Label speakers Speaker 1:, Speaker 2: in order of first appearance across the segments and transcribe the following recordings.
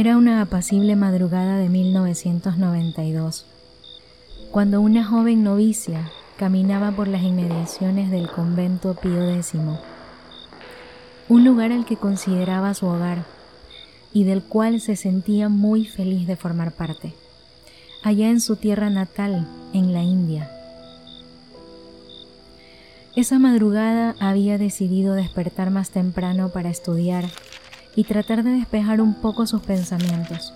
Speaker 1: Era una apacible madrugada de 1992, cuando una joven novicia caminaba por las inmediaciones del convento Pío X, un lugar al que consideraba su hogar y del cual se sentía muy feliz de formar parte, allá en su tierra natal, en la India. Esa madrugada había decidido despertar más temprano para estudiar y tratar de despejar un poco sus pensamientos.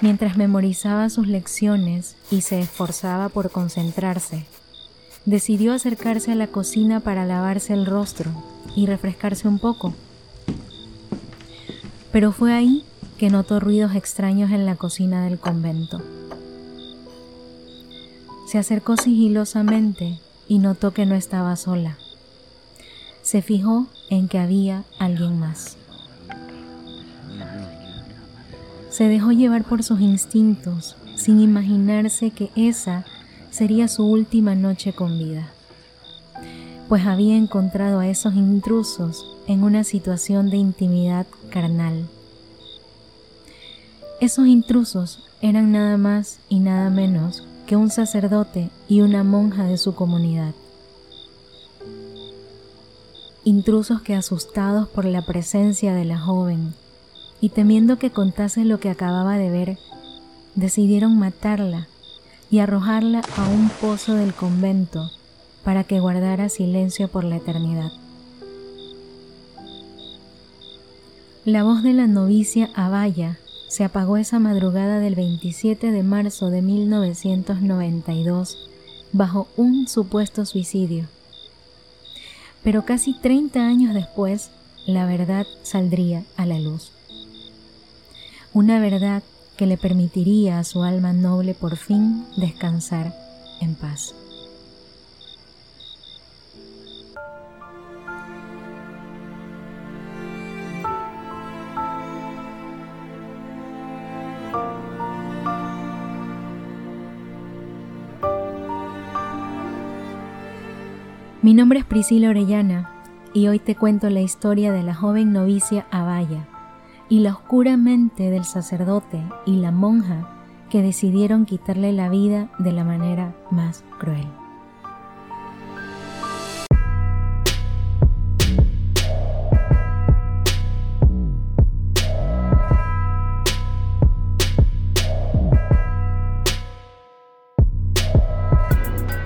Speaker 1: Mientras memorizaba sus lecciones y se esforzaba por concentrarse, decidió acercarse a la cocina para lavarse el rostro y refrescarse un poco. Pero fue ahí que notó ruidos extraños en la cocina del convento. Se acercó sigilosamente y notó que no estaba sola. Se fijó en que había alguien más. Se dejó llevar por sus instintos sin imaginarse que esa sería su última noche con vida, pues había encontrado a esos intrusos en una situación de intimidad carnal. Esos intrusos eran nada más y nada menos que un sacerdote y una monja de su comunidad. Intrusos que asustados por la presencia de la joven y temiendo que contase lo que acababa de ver, decidieron matarla y arrojarla a un pozo del convento para que guardara silencio por la eternidad. La voz de la novicia Abaya se apagó esa madrugada del 27 de marzo de 1992 bajo un supuesto suicidio. Pero casi 30 años después, la verdad saldría a la luz. Una verdad que le permitiría a su alma noble por fin descansar en paz. Mi nombre es Priscila Orellana y hoy te cuento la historia de la joven novicia Abaya y la oscura mente del sacerdote y la monja que decidieron quitarle la vida de la manera más cruel.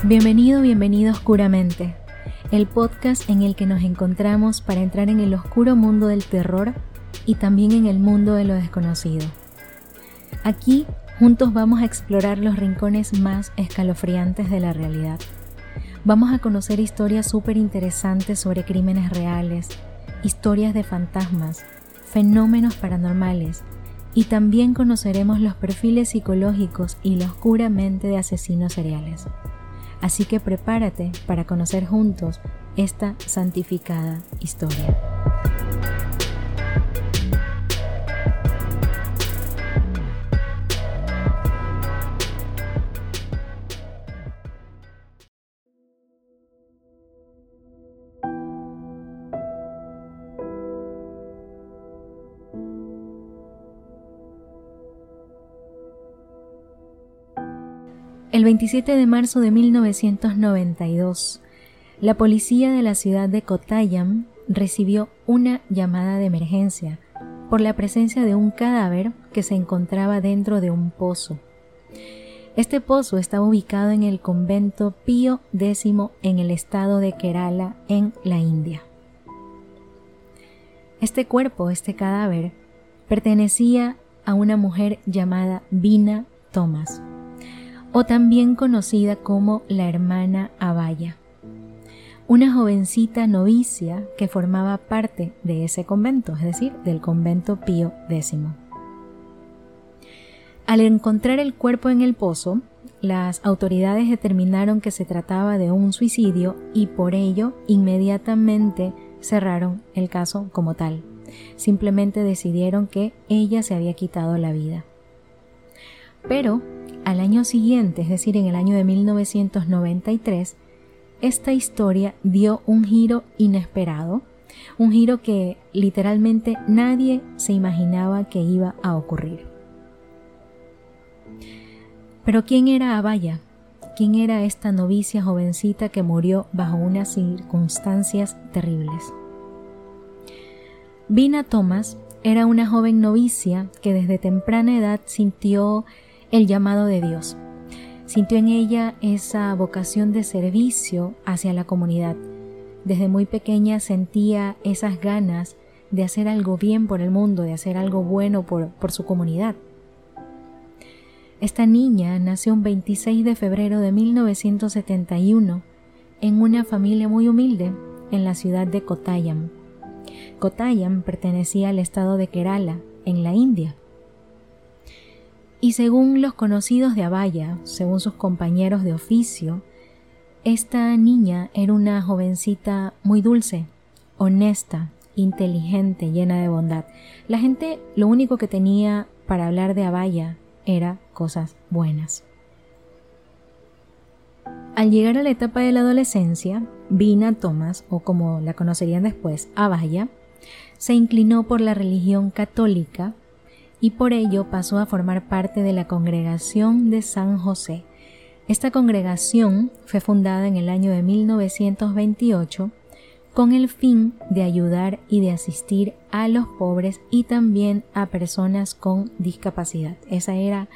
Speaker 1: Bienvenido, bienvenido Oscuramente el podcast en el que nos encontramos para entrar en el oscuro mundo del terror y también en el mundo de lo desconocido. Aquí juntos vamos a explorar los rincones más escalofriantes de la realidad. Vamos a conocer historias súper interesantes sobre crímenes reales, historias de fantasmas, fenómenos paranormales y también conoceremos los perfiles psicológicos y la oscura mente de asesinos seriales. Así que prepárate para conocer juntos esta santificada historia. 27 de marzo de 1992, la policía de la ciudad de Kottayam recibió una llamada de emergencia por la presencia de un cadáver que se encontraba dentro de un pozo. Este pozo estaba ubicado en el convento Pío X en el estado de Kerala, en la India. Este cuerpo, este cadáver, pertenecía a una mujer llamada Vina Thomas o también conocida como la hermana Abaya, una jovencita novicia que formaba parte de ese convento, es decir, del convento Pío X. Al encontrar el cuerpo en el pozo, las autoridades determinaron que se trataba de un suicidio y por ello inmediatamente cerraron el caso como tal. Simplemente decidieron que ella se había quitado la vida. Pero al año siguiente, es decir, en el año de 1993, esta historia dio un giro inesperado Un giro que literalmente nadie se imaginaba que iba a ocurrir. Pero ¿quién era Abaya? ¿Quién era esta novicia jovencita que murió bajo unas circunstancias terribles? Vina Thomas era una joven novicia que desde temprana edad sintió el llamado de Dios. Sintió en ella esa vocación de servicio hacia la comunidad. Desde muy pequeña sentía esas ganas de hacer algo bien por el mundo, de hacer algo bueno por, por su comunidad. Esta niña nació un 26 de febrero de 1971 en una familia muy humilde en la ciudad de Kottayam. Kottayam pertenecía al estado de Kerala, en la India. Y según los conocidos de Abaya, según sus compañeros de oficio, esta niña era una jovencita muy dulce, honesta, inteligente, llena de bondad. La gente lo único que tenía para hablar de Abaya era cosas buenas. Al llegar a la etapa de la adolescencia, Vina Thomas, o como la conocerían después, Abaya, se inclinó por la religión católica y por ello pasó a formar parte de la congregación de San José. Esta congregación fue fundada en el año de 1928 con el fin de ayudar y de asistir a los pobres y también a personas con discapacidad. Esa era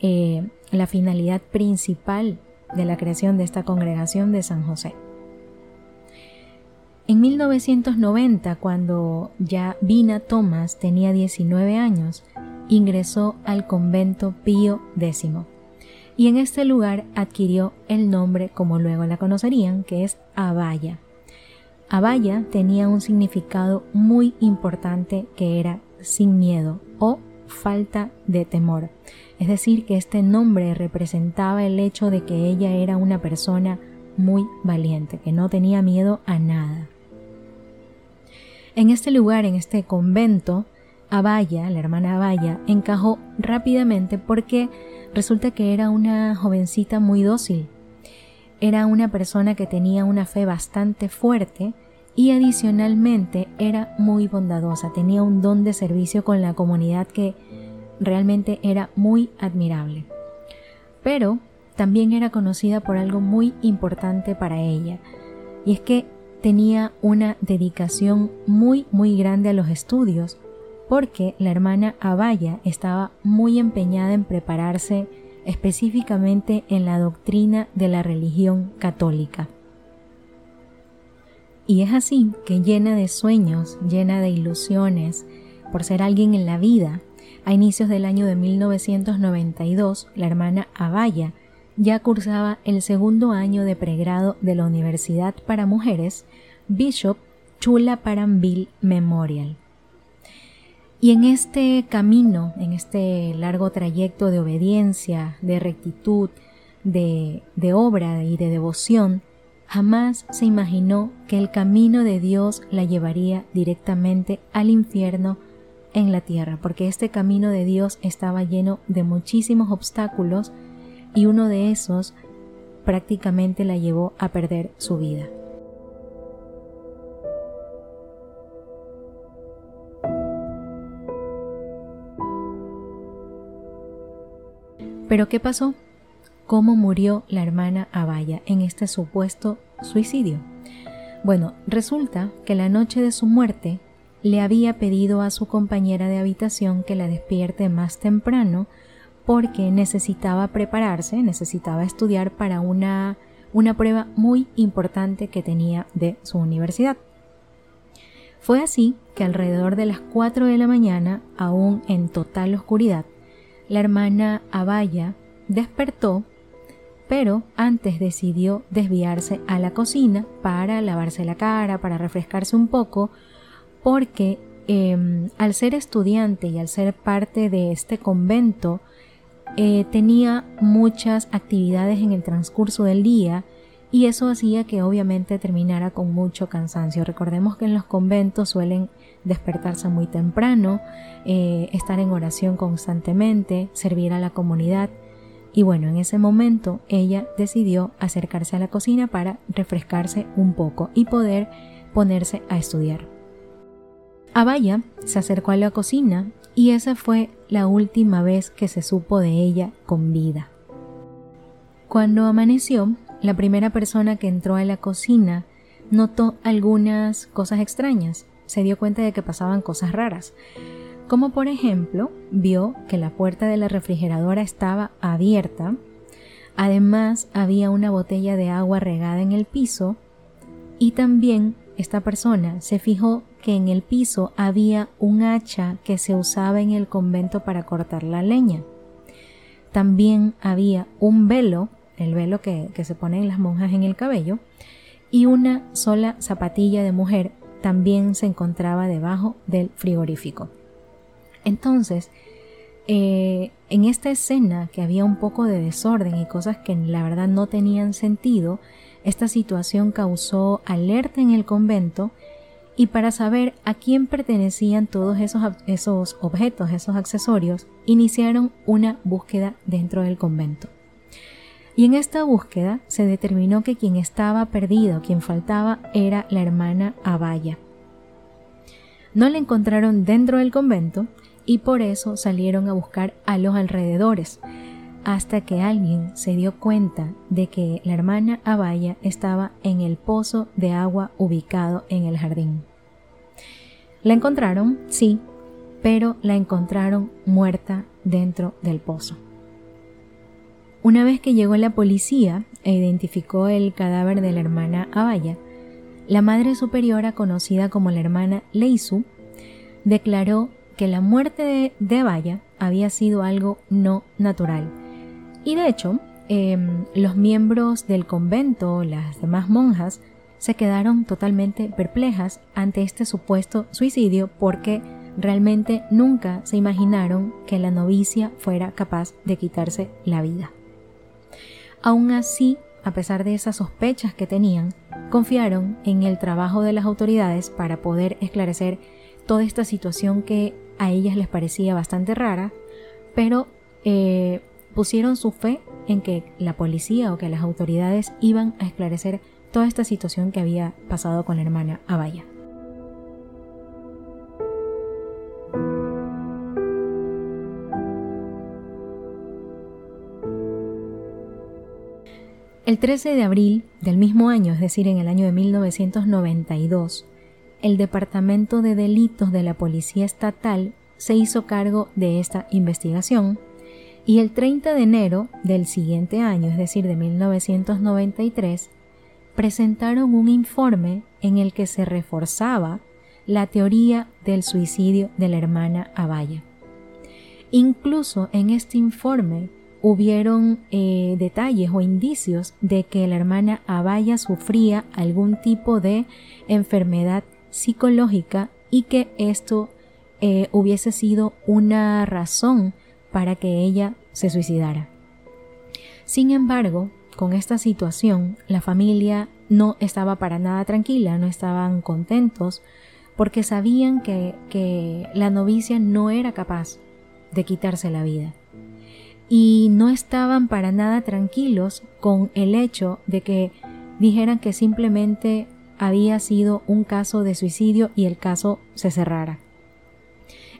Speaker 1: eh, la finalidad principal de la creación de esta congregación de San José. En 1990, cuando ya Vina Thomas tenía 19 años, ingresó al convento Pío X y en este lugar adquirió el nombre como luego la conocerían, que es Abaya. Abaya tenía un significado muy importante que era sin miedo o falta de temor. Es decir, que este nombre representaba el hecho de que ella era una persona muy valiente, que no tenía miedo a nada. En este lugar, en este convento, Abaya, la hermana Abaya, encajó rápidamente porque resulta que era una jovencita muy dócil. Era una persona que tenía una fe bastante fuerte y adicionalmente era muy bondadosa, tenía un don de servicio con la comunidad que realmente era muy admirable. Pero también era conocida por algo muy importante para ella, y es que tenía una dedicación muy muy grande a los estudios, porque la hermana Abaya estaba muy empeñada en prepararse específicamente en la doctrina de la religión católica. Y es así que llena de sueños, llena de ilusiones, por ser alguien en la vida, a inicios del año de 1992, la hermana Abaya ya cursaba el segundo año de pregrado de la Universidad para Mujeres Bishop Chula Parambil Memorial. Y en este camino, en este largo trayecto de obediencia, de rectitud, de, de obra y de devoción, jamás se imaginó que el camino de Dios la llevaría directamente al infierno en la tierra, porque este camino de Dios estaba lleno de muchísimos obstáculos y uno de esos prácticamente la llevó a perder su vida. Pero ¿qué pasó? ¿Cómo murió la hermana Abaya en este supuesto suicidio? Bueno, resulta que la noche de su muerte le había pedido a su compañera de habitación que la despierte más temprano porque necesitaba prepararse, necesitaba estudiar para una, una prueba muy importante que tenía de su universidad. Fue así que alrededor de las 4 de la mañana, aún en total oscuridad, la hermana Abaya despertó, pero antes decidió desviarse a la cocina para lavarse la cara, para refrescarse un poco, porque em, al ser estudiante y al ser parte de este convento, eh, tenía muchas actividades en el transcurso del día y eso hacía que obviamente terminara con mucho cansancio. Recordemos que en los conventos suelen despertarse muy temprano, eh, estar en oración constantemente, servir a la comunidad. Y bueno, en ese momento ella decidió acercarse a la cocina para refrescarse un poco y poder ponerse a estudiar. Abaya se acercó a la cocina y esa fue la última vez que se supo de ella con vida. Cuando amaneció, la primera persona que entró a la cocina notó algunas cosas extrañas, se dio cuenta de que pasaban cosas raras, como por ejemplo vio que la puerta de la refrigeradora estaba abierta, además había una botella de agua regada en el piso. Y también esta persona se fijó que en el piso había un hacha que se usaba en el convento para cortar la leña. También había un velo, el velo que, que se ponen las monjas en el cabello, y una sola zapatilla de mujer también se encontraba debajo del frigorífico. Entonces, eh, en esta escena que había un poco de desorden y cosas que la verdad no tenían sentido, esta situación causó alerta en el convento y para saber a quién pertenecían todos esos, esos objetos, esos accesorios, iniciaron una búsqueda dentro del convento. Y en esta búsqueda se determinó que quien estaba perdido, quien faltaba, era la hermana Abaya. No la encontraron dentro del convento y por eso salieron a buscar a los alrededores, hasta que alguien se dio cuenta de que la hermana Abaya estaba en el pozo de agua ubicado en el jardín. La encontraron, sí, pero la encontraron muerta dentro del pozo. Una vez que llegó la policía e identificó el cadáver de la hermana Abaya, la madre superiora, conocida como la hermana Leisu, declaró que la muerte de, Abaya había sido algo no natural. Y de hecho, em, los miembros del convento, las demás monjas, se quedaron totalmente perplejas ante este supuesto suicidio porque realmente nunca se imaginaron que la novicia fuera capaz de quitarse la vida. Aún así, a pesar de esas sospechas que tenían, confiaron en el trabajo de las autoridades para poder esclarecer toda esta situación que a ellas les parecía bastante rara, pero eh, pusieron su fe en que la policía o que las autoridades iban a esclarecer toda esta situación que había pasado con la hermana Abaya. El 13 de abril del mismo año, es decir, en el año de 1992, el Departamento de Delitos de la Policía Estatal se hizo cargo de esta investigación y el 30 de enero del siguiente año, es decir, de 1993, presentaron un informe en el que se reforzaba la teoría del suicidio de la hermana Abaya. Incluso en este informe hubieron eh, detalles o indicios de que la hermana Abaya sufría algún tipo de enfermedad psicológica y que esto eh, hubiese sido una razón para que ella se suicidara. Sin embargo, con esta situación, la familia no estaba para nada tranquila, no estaban contentos, porque sabían que, que la novicia no era capaz de quitarse la vida. Y no estaban para nada tranquilos con el hecho de que dijeran que simplemente había sido un caso de suicidio y el caso se cerrara.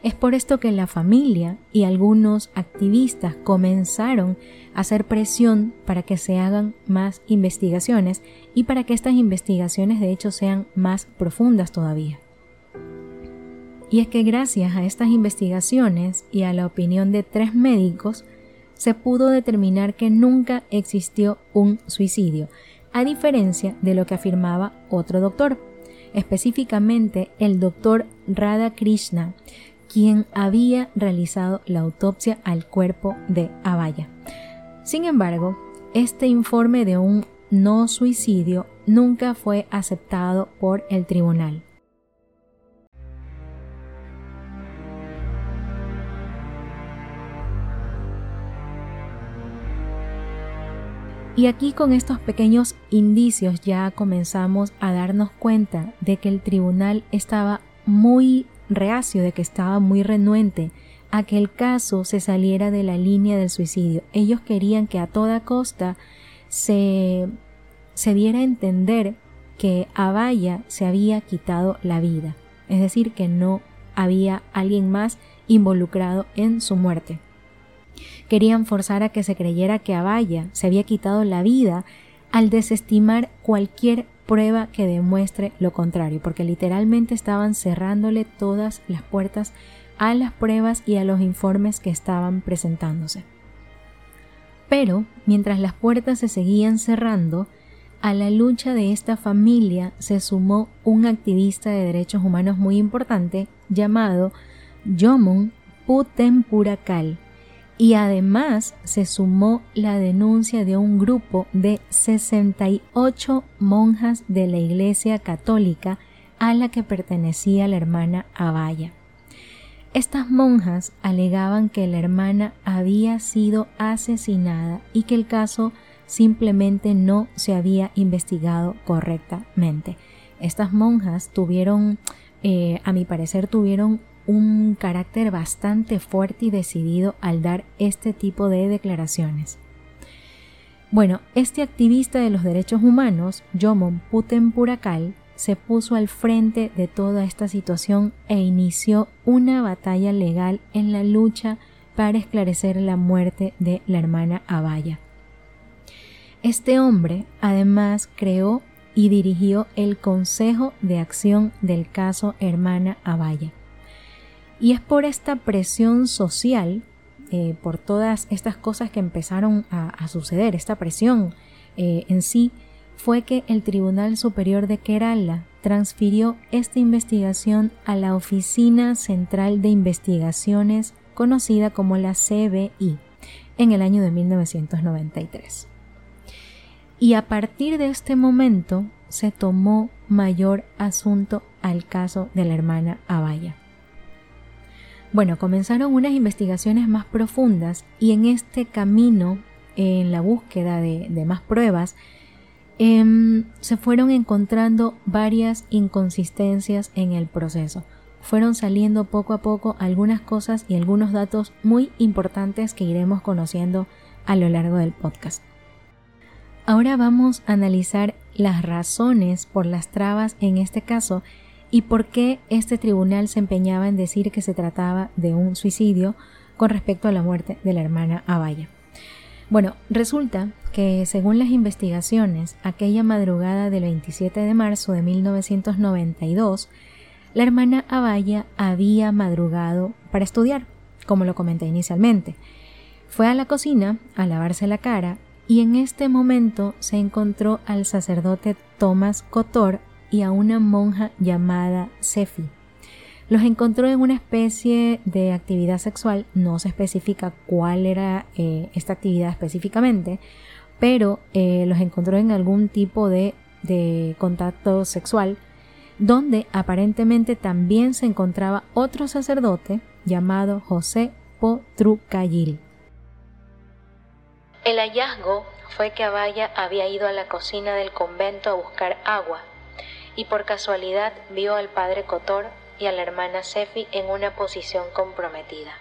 Speaker 1: Es por esto que la familia y algunos activistas comenzaron a hacer presión para que se hagan más investigaciones y para que estas investigaciones de hecho sean más profundas todavía. Y es que gracias a estas investigaciones y a la opinión de tres médicos, se pudo determinar que nunca existió un suicidio, a diferencia de lo que afirmaba otro doctor, específicamente el doctor Radha Krishna, quien había realizado la autopsia al cuerpo de Abaya. Sin embargo, este informe de un no suicidio nunca fue aceptado por el tribunal. Y aquí con estos pequeños indicios ya comenzamos a darnos cuenta de que el tribunal estaba muy reacio, de que estaba muy renuente a que el caso se saliera de la línea del suicidio. Ellos querían que a toda costa se, se diera a entender que Abaya se había quitado la vida. es decir, que no había alguien más involucrado en su muerte. Querían forzar a que se creyera que Abaya se había quitado la vida al desestimar cualquier prueba que demuestre lo contrario, porque literalmente estaban cerrándole todas las puertas a las pruebas y a los informes que estaban presentándose. Pero, mientras las puertas se seguían cerrando, a la lucha de esta familia se sumó un activista de derechos humanos muy importante llamado Yomon Putempurakal, y además se sumó la denuncia de un grupo de 68 monjas de la Iglesia Católica a la que pertenecía la hermana Abaya. Estas monjas alegaban que la hermana había sido asesinada y que el caso simplemente no se había investigado correctamente. Estas monjas tuvieron, eh, a mi parecer, tuvieron un carácter bastante fuerte y decidido al dar este tipo de declaraciones. Bueno, este activista de los derechos humanos, Yomon Purakal, se puso al frente de toda esta situación e inició una batalla legal en la lucha para esclarecer la muerte de la hermana Abaya. Este hombre además creó y dirigió el Consejo de Acción del caso Hermana Abaya. Y es por esta presión social, eh, por todas estas cosas que empezaron a, suceder, esta presión eh, en sí, fue que el Tribunal Superior de Kerala transfirió esta investigación a la Oficina Central de Investigaciones, conocida como la CBI, en el año de 1993. Y a partir de este momento se tomó mayor asunto al caso de la hermana Abaya. Bueno, comenzaron unas investigaciones más profundas y en este camino, en la búsqueda de, más pruebas, em, se fueron encontrando varias inconsistencias en el proceso. Fueron saliendo poco a poco algunas cosas y algunos datos muy importantes que iremos conociendo a lo largo del podcast. Ahora vamos a analizar las razones por las trabas en este caso y por qué este tribunal se empeñaba en decir que se trataba de un suicidio con respecto a la muerte de la hermana Abaya. Bueno, resulta que según las investigaciones, aquella madrugada del 27 de marzo de 1992, la hermana Abaya había madrugado para estudiar, como lo comenté inicialmente. Fue a la cocina a lavarse la cara y en este momento se encontró al sacerdote Thomas Cotor y a una monja llamada Sefi. Los encontró en una especie de actividad sexual, no se especifica cuál era eh, esta actividad específicamente, pero eh, los encontró en algún tipo de, de contacto sexual, donde aparentemente también se encontraba otro sacerdote llamado José Potrucayil. El hallazgo fue que Abaya había ido a la cocina del convento a buscar agua y por casualidad vio al padre Cotor y a la hermana Sefi en una posición comprometida.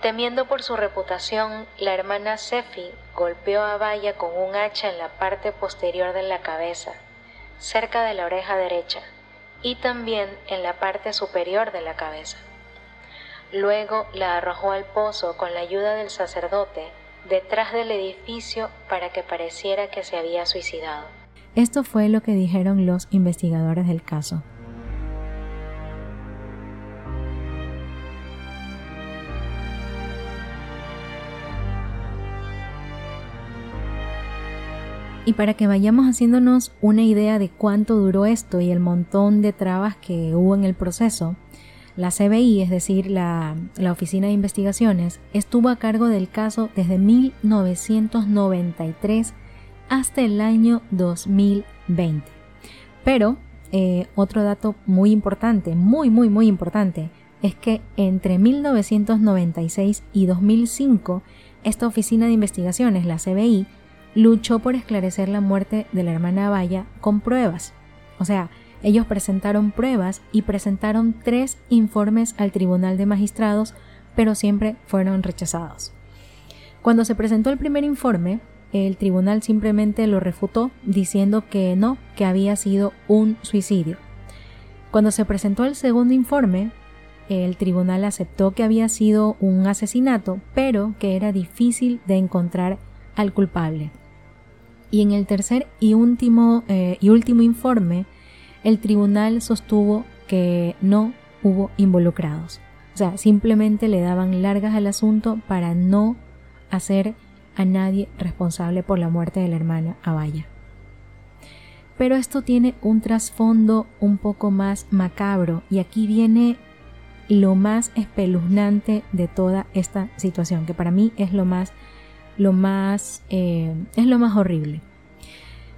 Speaker 1: Temiendo por su reputación, la hermana Sefi golpeó a Abaya con un hacha en la parte posterior de la cabeza, cerca de la oreja derecha, y también en la parte superior de la cabeza. Luego la arrojó al pozo con la ayuda del sacerdote detrás del edificio para que pareciera que se había suicidado. Esto fue lo que dijeron los investigadores del caso. Y para que vayamos haciéndonos una idea de cuánto duró esto y el montón de trabas que hubo en el proceso, la CBI, es decir, la, la, Oficina de Investigaciones, estuvo a cargo del caso desde 1993 hasta el año 2020. Pero eh, otro dato muy importante, muy, muy, muy importante, es que entre 1996 y 2005, esta Oficina de Investigaciones, la CBI, luchó por esclarecer la muerte de la hermana Valla con pruebas. O sea, ellos presentaron pruebas y presentaron tres informes al Tribunal de Magistrados, pero siempre fueron rechazados. Cuando se presentó el primer informe, el tribunal simplemente lo refutó diciendo que no, que había sido un suicidio. Cuando se presentó el segundo informe, el tribunal aceptó que había sido un asesinato, pero que era difícil de encontrar al culpable. Y en el tercer y último, eh, y último informe, el tribunal sostuvo que no hubo involucrados. O sea, simplemente le daban largas al asunto para no hacer a nadie responsable por la muerte de la hermana Abaya. Pero esto tiene un trasfondo un poco más macabro y aquí viene lo más espeluznante de toda esta situación, que para mí es lo más, lo más, eh, es lo más horrible.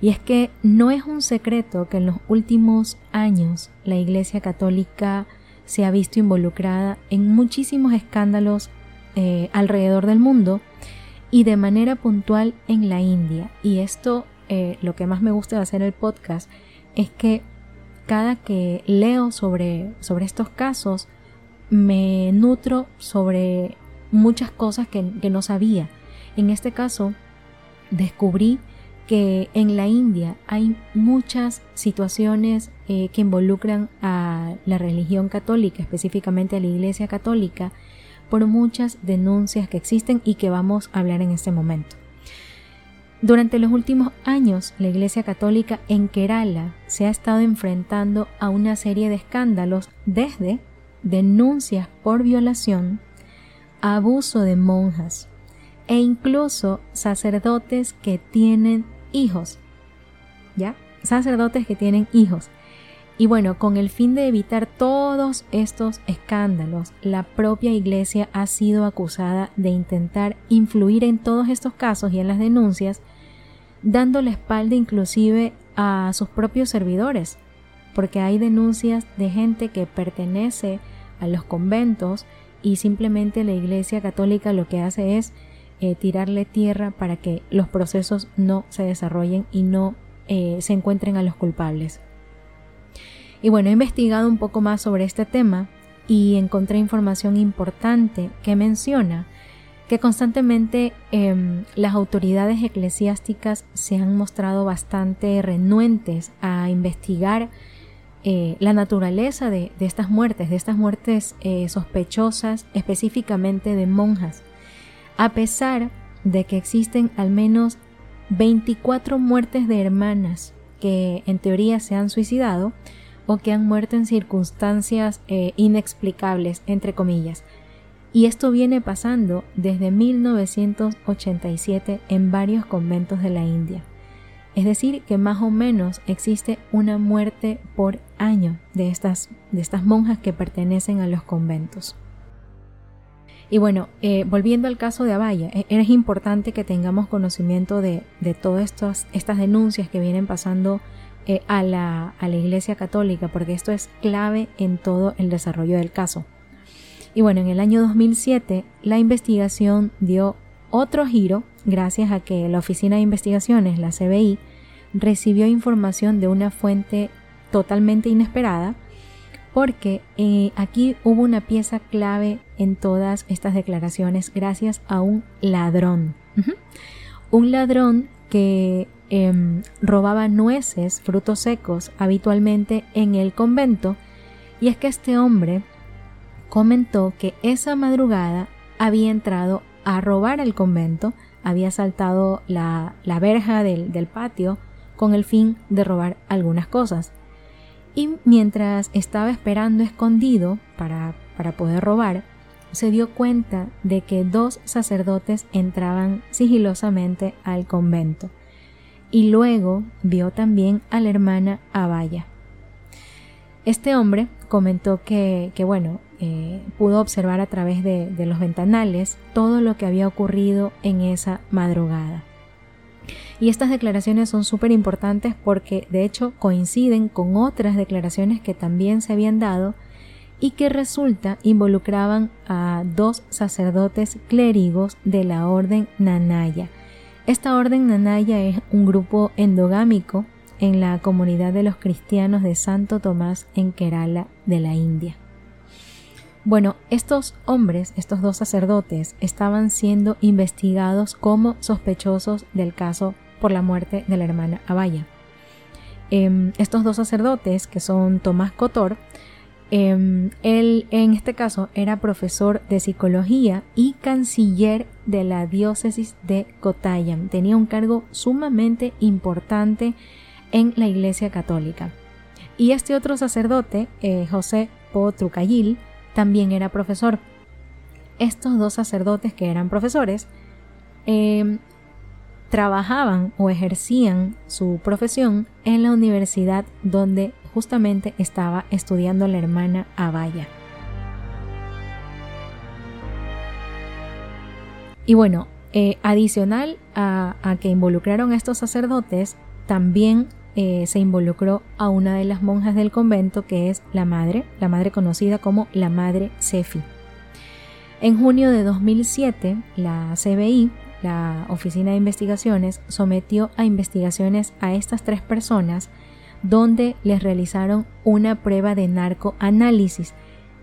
Speaker 1: Y es que no es un secreto que en los últimos años la Iglesia Católica se ha visto involucrada en muchísimos escándalos eh, alrededor del mundo y de manera puntual en la India. Y esto, eh, lo que más me gusta de hacer el podcast, es que cada que leo sobre, sobre estos casos, me nutro sobre muchas cosas que, no sabía. En este caso, descubrí que en la India hay muchas situaciones eh, que involucran a la religión católica, específicamente a la Iglesia católica, por muchas denuncias que existen y que vamos a hablar en este momento. Durante los últimos años, la Iglesia Católica en Kerala se ha estado enfrentando a una serie de escándalos desde denuncias por violación, abuso de monjas e incluso sacerdotes que tienen hijos. ¿Ya? Sacerdotes que tienen hijos. Y bueno, con el fin de evitar todos estos escándalos, la propia iglesia ha sido acusada de intentar influir en todos estos casos y en las denuncias, dando la espalda inclusive a sus propios servidores, porque hay denuncias de gente que pertenece a los conventos y simplemente la Iglesia Católica lo que hace es eh, tirarle tierra para que los procesos no se desarrollen y no eh, se encuentren a los culpables. Y bueno, he investigado un poco más sobre este tema y encontré información importante que menciona que constantemente em, las autoridades eclesiásticas se han mostrado bastante renuentes a investigar eh, la naturaleza de, estas muertes, de estas muertes eh, sospechosas, específicamente de monjas, a pesar de que existen al menos 24 muertes de hermanas que en teoría se han suicidado o que han muerto en circunstancias eh, inexplicables, entre comillas. Y esto viene pasando desde 1987 en varios conventos de la India. Es decir, que más o menos existe una muerte por año de estas, de estas monjas que pertenecen a los conventos. Y bueno, eh, volviendo al caso de Abaya, e, es importante que tengamos conocimiento de, todas estas, estas denuncias que vienen pasando eh, a, la, a la Iglesia Católica, porque esto es clave en todo el desarrollo del caso. Y bueno, en el año 2007 la investigación dio otro giro gracias a que la Oficina de Investigaciones, la CBI, recibió información de una fuente totalmente inesperada porque eh, aquí hubo una pieza clave en todas estas declaraciones gracias a un ladrón. Un ladrón que em, robaba nueces, frutos secos, habitualmente en el convento. Y es que este hombre comentó que esa madrugada había entrado a robar el convento, había saltado la, verja del, del patio con el fin de robar algunas cosas. Y mientras estaba esperando escondido para, para poder robar, se dio cuenta de que dos sacerdotes entraban sigilosamente al convento. Y luego vio también a la hermana Abaya. Este hombre comentó que, que bueno, eh, pudo observar a través de, de los ventanales todo lo que había ocurrido en esa madrugada. Y estas declaraciones son súper importantes porque de hecho coinciden con otras declaraciones que también se habían dado y que resulta involucraban a dos sacerdotes clérigos de la orden Nanaya. Esta orden Nanaya es un grupo endogámico en la comunidad de los cristianos de Santo Tomás en Kerala de la India. Bueno, estos hombres, estos dos sacerdotes, estaban siendo investigados como sospechosos del caso por la muerte de la hermana Abaya. Em, estos dos sacerdotes, que son Tomás Cotor, em, él en este caso era profesor de psicología y canciller de la diócesis de Kotayam. Tenía un cargo sumamente importante en la Iglesia Católica. Y este otro sacerdote, eh, José Potrucayil, también era profesor. Estos dos sacerdotes que eran profesores em, trabajaban o ejercían su profesión en la universidad donde justamente estaba estudiando la hermana Abaya. Y bueno, eh, adicional a, que involucraron a estos sacerdotes, también eh, se involucró a una de las monjas del convento que es la madre, la madre conocida como la madre Sefi. En junio de 2007, la CBI la Oficina de Investigaciones sometió a investigaciones a estas tres personas donde les realizaron una prueba de narcoanálisis.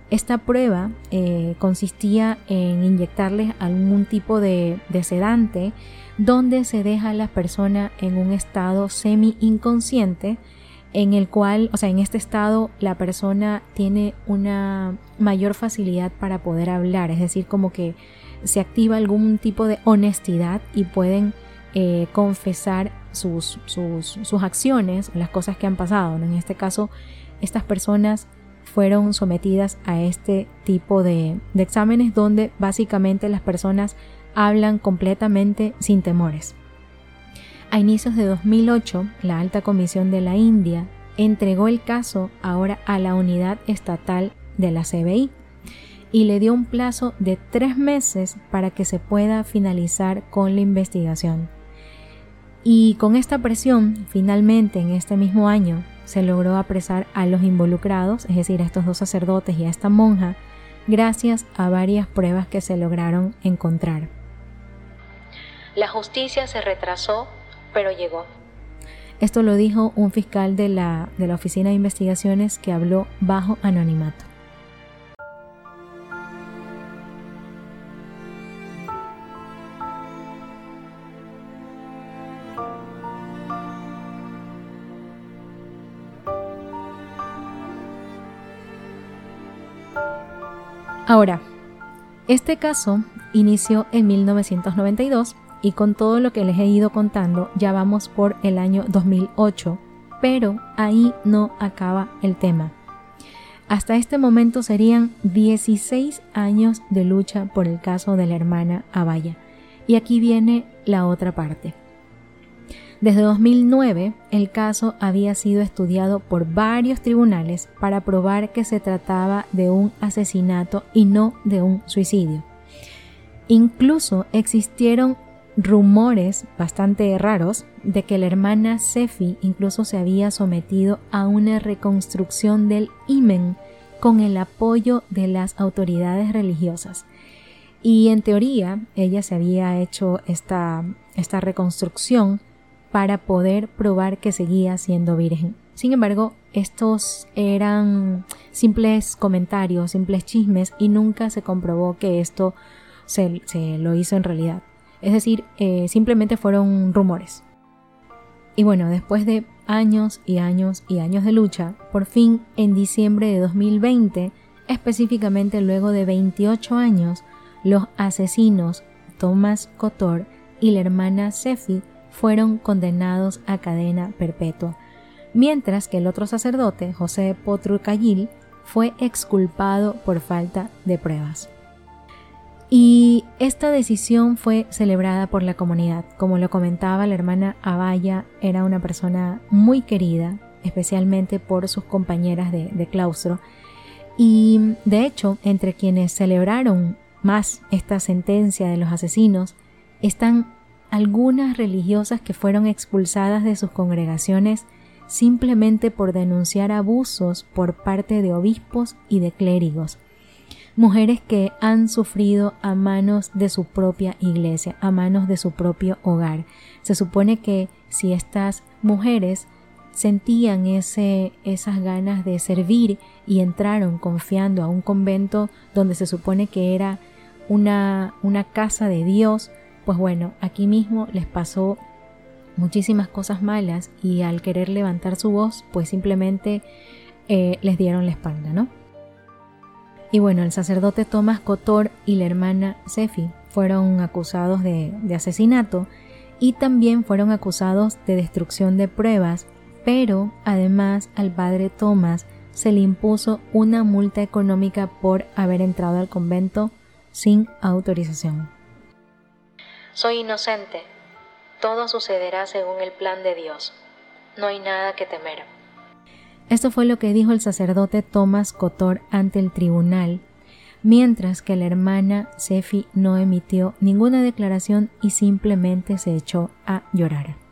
Speaker 1: Esta prueba eh, consistía en inyectarles algún tipo de, sedante donde se deja a la persona en un estado semi inconsciente en el cual, o sea, en este estado la persona tiene una mayor facilidad para poder hablar, es decir, como que se activa algún tipo de honestidad y pueden eh, confesar sus, sus, acciones, las cosas que han pasado. En este caso, estas personas fueron sometidas a este tipo de, exámenes donde básicamente las personas hablan completamente sin temores. A inicios de 2008, la Alta Comisión de la India entregó el caso ahora a la unidad estatal de la CBI y le dio un plazo de tres meses para que se pueda finalizar con la investigación. Y con esta presión, finalmente en este mismo año, se logró apresar a los involucrados, es decir, a estos dos sacerdotes y a esta monja, gracias a varias pruebas que se lograron encontrar. La justicia se retrasó, pero llegó. Esto lo dijo un fiscal de la, de la Oficina de Investigaciones que habló bajo anonimato. Ahora, este caso inició en 1992 y con todo lo que les he ido contando ya vamos por el año 2008, pero ahí no acaba el tema. Hasta este momento serían 16 años de lucha por el caso de la hermana Abaya. Y aquí viene la otra parte. Desde 2009, el caso había sido estudiado por varios tribunales para probar que se trataba de un asesinato y no de un suicidio. Incluso existieron rumores bastante raros de que la hermana Sefi incluso se había sometido a una reconstrucción del imen con el apoyo de las autoridades religiosas. Y en teoría ella se había hecho esta, esta reconstrucción para poder probar que seguía siendo virgen. Sin embargo, estos eran simples comentarios, simples chismes y nunca se comprobó que esto se, lo hizo en realidad. Es decir, eh, simplemente fueron rumores. Y bueno, después de años y años y años de lucha, por fin en diciembre de 2020, específicamente luego de 28 años, los asesinos Thomas Cotor y la hermana Sefi fueron condenados a cadena perpetua, mientras que el otro sacerdote, José Potrucayil, fue exculpado por falta de pruebas. Y esta decisión fue celebrada por la comunidad. Como lo comentaba, la hermana Abaya era una persona muy querida, especialmente por sus compañeras de, de claustro. Y de hecho, entre quienes celebraron más esta sentencia de los asesinos están algunas religiosas que fueron expulsadas de sus congregaciones simplemente por denunciar abusos por parte de obispos y de clérigos. Mujeres que han sufrido a manos de su propia iglesia, a manos de su propio hogar. Se supone que si estas mujeres sentían ese, esas ganas de servir y entraron confiando a un convento donde se supone que era una, una casa de Dios, pues bueno, aquí mismo les pasó muchísimas cosas malas y al querer levantar su voz, pues simplemente eh, les dieron la espalda, ¿no? Y bueno, el sacerdote Tomás Cotor y la hermana Sefi fueron acusados de, de asesinato y también fueron acusados de destrucción de pruebas, pero además al padre Tomás se le impuso una multa económica por haber entrado al convento sin autorización.
Speaker 2: Soy inocente. Todo sucederá según el plan de Dios. No hay nada que temer.
Speaker 1: Esto fue lo que dijo el sacerdote Tomás Cotor ante el tribunal, mientras que la hermana Sefi no emitió ninguna declaración y simplemente se echó a llorar.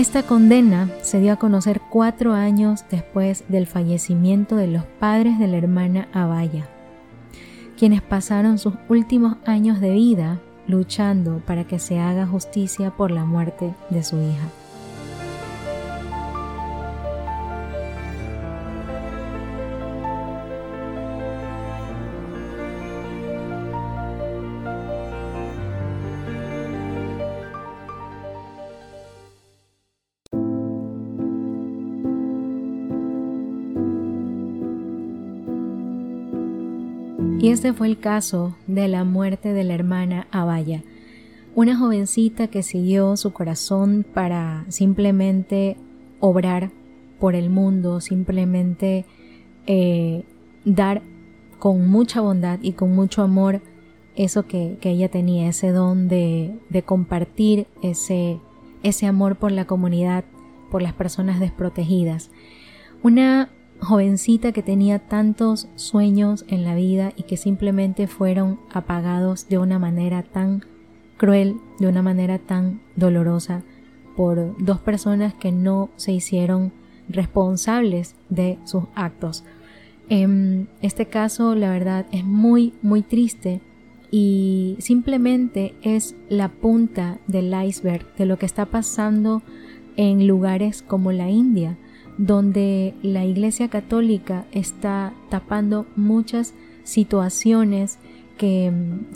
Speaker 1: Esta condena se dio a conocer cuatro años después del fallecimiento de los padres de la hermana Abaya, quienes pasaron sus últimos años de vida luchando para que se haga justicia por la muerte de su hija. Y este fue el caso de la muerte de la hermana Abaya, una jovencita que siguió su corazón para simplemente obrar por el mundo, simplemente eh, dar con mucha bondad y con mucho amor eso que, ella tenía, ese don de, de compartir ese, ese amor por la comunidad, por las personas desprotegidas. Una jovencita que tenía tantos sueños en la vida y que simplemente fueron apagados de una manera tan cruel, de una manera tan dolorosa por dos personas que no se hicieron responsables de sus actos. En este caso, la verdad, es muy, muy triste y simplemente es la punta del iceberg de lo que está pasando en lugares como la India, donde la Iglesia Católica está tapando muchas situaciones que,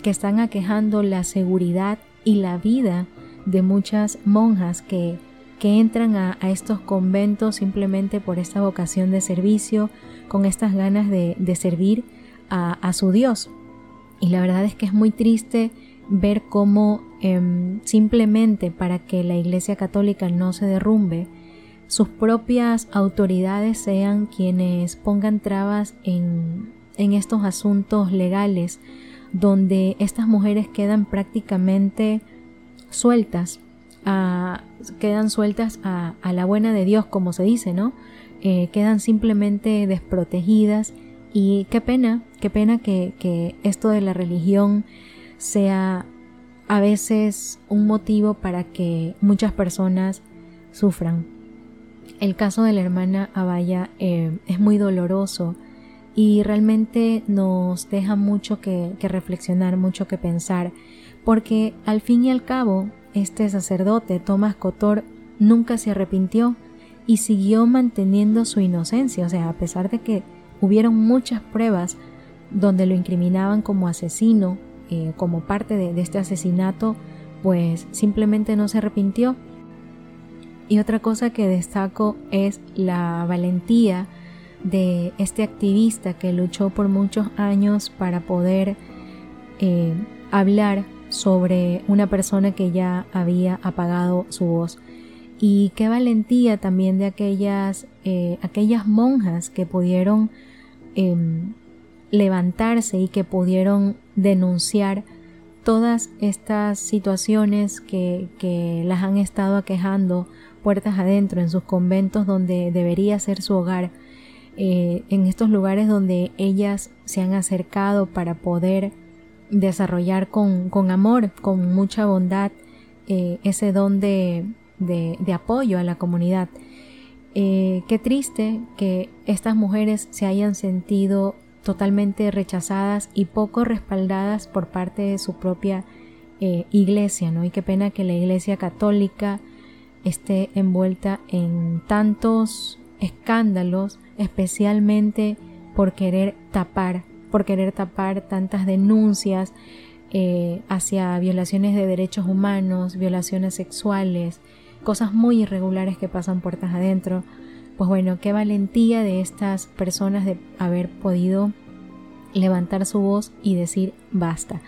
Speaker 1: están aquejando la seguridad y la vida de muchas monjas que, entran a, estos conventos simplemente por esta vocación de servicio, con estas ganas de, servir a, su Dios. Y la verdad es que es muy triste ver cómo em, simplemente para que la Iglesia Católica no se derrumbe, sus propias autoridades sean quienes pongan trabas en, estos asuntos legales donde estas mujeres quedan prácticamente sueltas, quedan sueltas a, la buena de Dios, como se dice, ¿no? Eh, quedan simplemente desprotegidas y qué pena, qué pena que, que esto de la religión sea a veces un motivo para que muchas personas sufran. El caso de la hermana Abaya eh, es muy doloroso y realmente nos deja mucho que, reflexionar, mucho que pensar, porque al fin y al cabo este sacerdote, Tomás Cotor, nunca se arrepintió y siguió manteniendo su inocencia, o sea, a pesar de que hubieron muchas pruebas donde lo incriminaban como asesino, eh, como parte de este asesinato, pues simplemente no se arrepintió y otra cosa que destaco es la valentía de este activista que luchó por muchos años para poder eh, hablar sobre una persona que ya había apagado su voz. Y qué valentía también de aquellas, eh, aquellas monjas que pudieron em, levantarse y que pudieron denunciar todas estas situaciones que, que las han estado aquejando puertas adentro, en sus conventos donde debería ser su hogar, eh, en estos lugares donde ellas se han acercado para poder desarrollar con, amor, con mucha bondad, eh, ese don de, apoyo a la comunidad. Eh, qué triste que estas mujeres se hayan sentido totalmente rechazadas y poco respaldadas por parte de su propia iglesia, ¿no? Y qué pena que la iglesia católica esté envuelta en tantos escándalos, especialmente por querer tapar, por querer tapar tantas denuncias eh, hacia violaciones de derechos humanos, violaciones sexuales, cosas muy irregulares que pasan puertas adentro. Pues bueno, qué valentía de estas personas de haber podido levantar su voz y decir basta.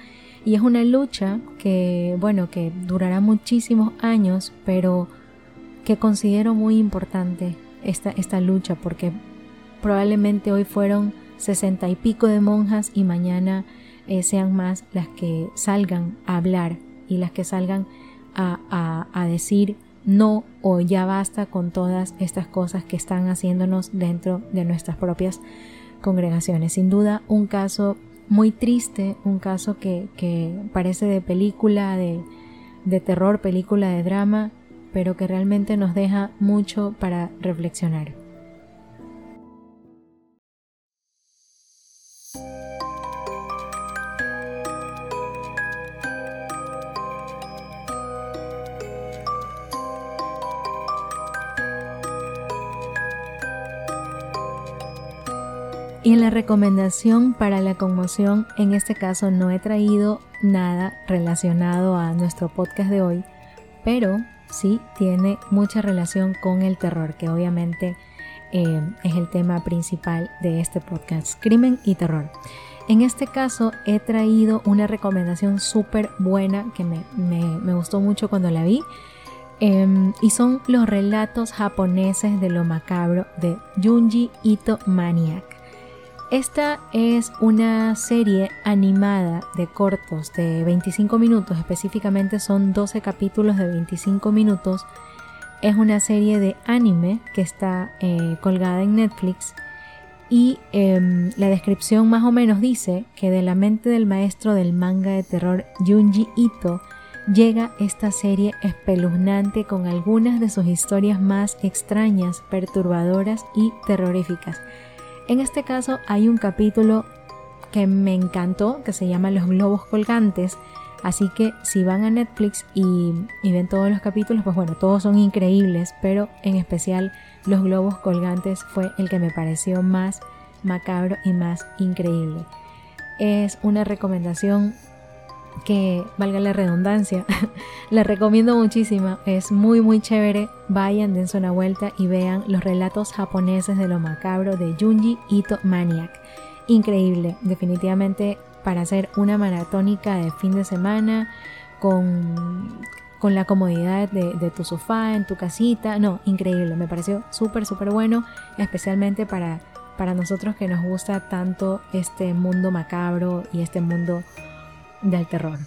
Speaker 1: Y es una lucha que, bueno, que durará muchísimos años, pero que considero muy importante esta, esta lucha, porque probablemente hoy fueron sesenta y pico de monjas y mañana eh, sean más las que salgan a hablar y las que salgan a, a decir no o ya basta con todas estas cosas que están haciéndonos dentro de nuestras propias congregaciones. Sin duda, un caso muy triste, un caso que, parece de película de, de terror, película de drama, pero que realmente nos deja mucho para reflexionar. Y en la recomendación para la conmoción, en este caso no he traído nada relacionado a nuestro podcast de hoy, pero sí tiene mucha relación con el terror, que obviamente eh, es el tema principal de este podcast, crimen y terror. En este caso he traído una recomendación súper buena que me, gustó mucho cuando la vi. Em, y son los relatos japoneses de lo macabro de Junji Ito Maniac. Esta es una serie animada de cortos de 25 minutos, específicamente son 12 capítulos de 25 minutos. Es una serie de anime que está eh, colgada en Netflix y em, la descripción más o menos dice que de la mente del maestro del manga de terror Junji Ito llega esta serie espeluznante con algunas de sus historias más extrañas, perturbadoras y terroríficas. En este caso hay un capítulo que me encantó, que se llama Los Globos Colgantes. Así que si van a Netflix y, ven todos los capítulos, pues bueno, todos son increíbles, pero en especial Los Globos Colgantes fue el que me pareció más macabro y más increíble. Es una recomendación que valga la redundancia, la recomiendo muchísimo, es muy muy chévere, vayan, dense una vuelta y vean los relatos japoneses de lo macabro de Junji Ito Maniac. Increíble, definitivamente para hacer una maratónica de fin de semana con, con la comodidad de, tu sofá, en tu casita, no, increíble, me pareció súper súper bueno, especialmente para, para nosotros que nos gusta tanto este mundo macabro y este mundo del terror.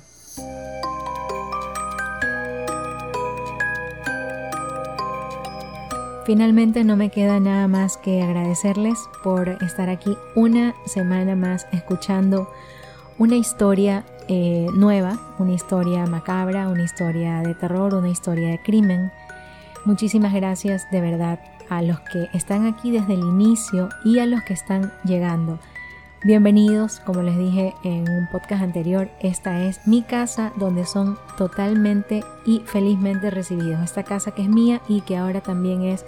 Speaker 1: Finalmente no me queda nada más que agradecerles por estar aquí una semana más escuchando una historia eh, nueva, una historia macabra, una historia de terror, una historia de crimen. Muchísimas gracias de verdad a los que están aquí desde el inicio y a los que están llegando. Bienvenidos, como les dije en un podcast anterior, esta es mi casa donde son totalmente y felizmente recibidos. Esta casa que es mía y que ahora también es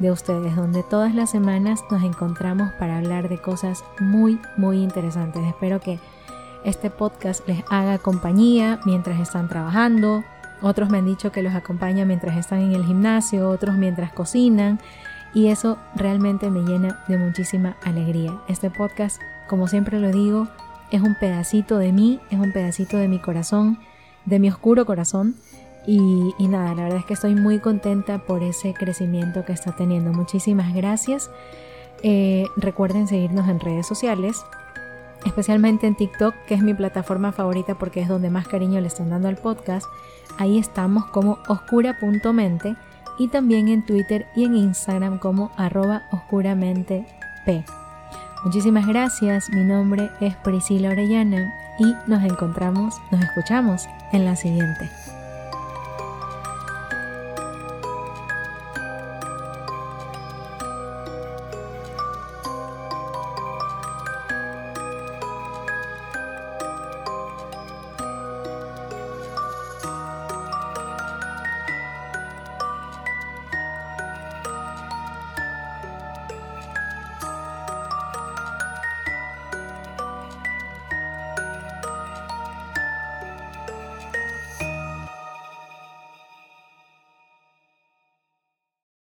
Speaker 1: de ustedes, donde todas las semanas nos encontramos para hablar de cosas muy, muy interesantes. Espero que este podcast les haga compañía mientras están trabajando. Otros me han dicho que los acompaña mientras están en el gimnasio, otros mientras cocinan. Y eso realmente me llena de muchísima alegría. Este podcast como siempre lo digo, es un pedacito de mí, es un pedacito de mi corazón, de mi oscuro corazón. Y, nada, la verdad es que estoy muy contenta por ese crecimiento que está teniendo. Muchísimas gracias. Eh, recuerden seguirnos en redes sociales, especialmente en TikTok, que es mi plataforma favorita porque es donde más cariño le están dando al podcast. Ahí estamos como oscura.mente y también en Twitter y en Instagram como arroba oscuramente Muchísimas gracias, mi nombre es Priscila Orellana y nos encontramos, nos escuchamos en la siguiente.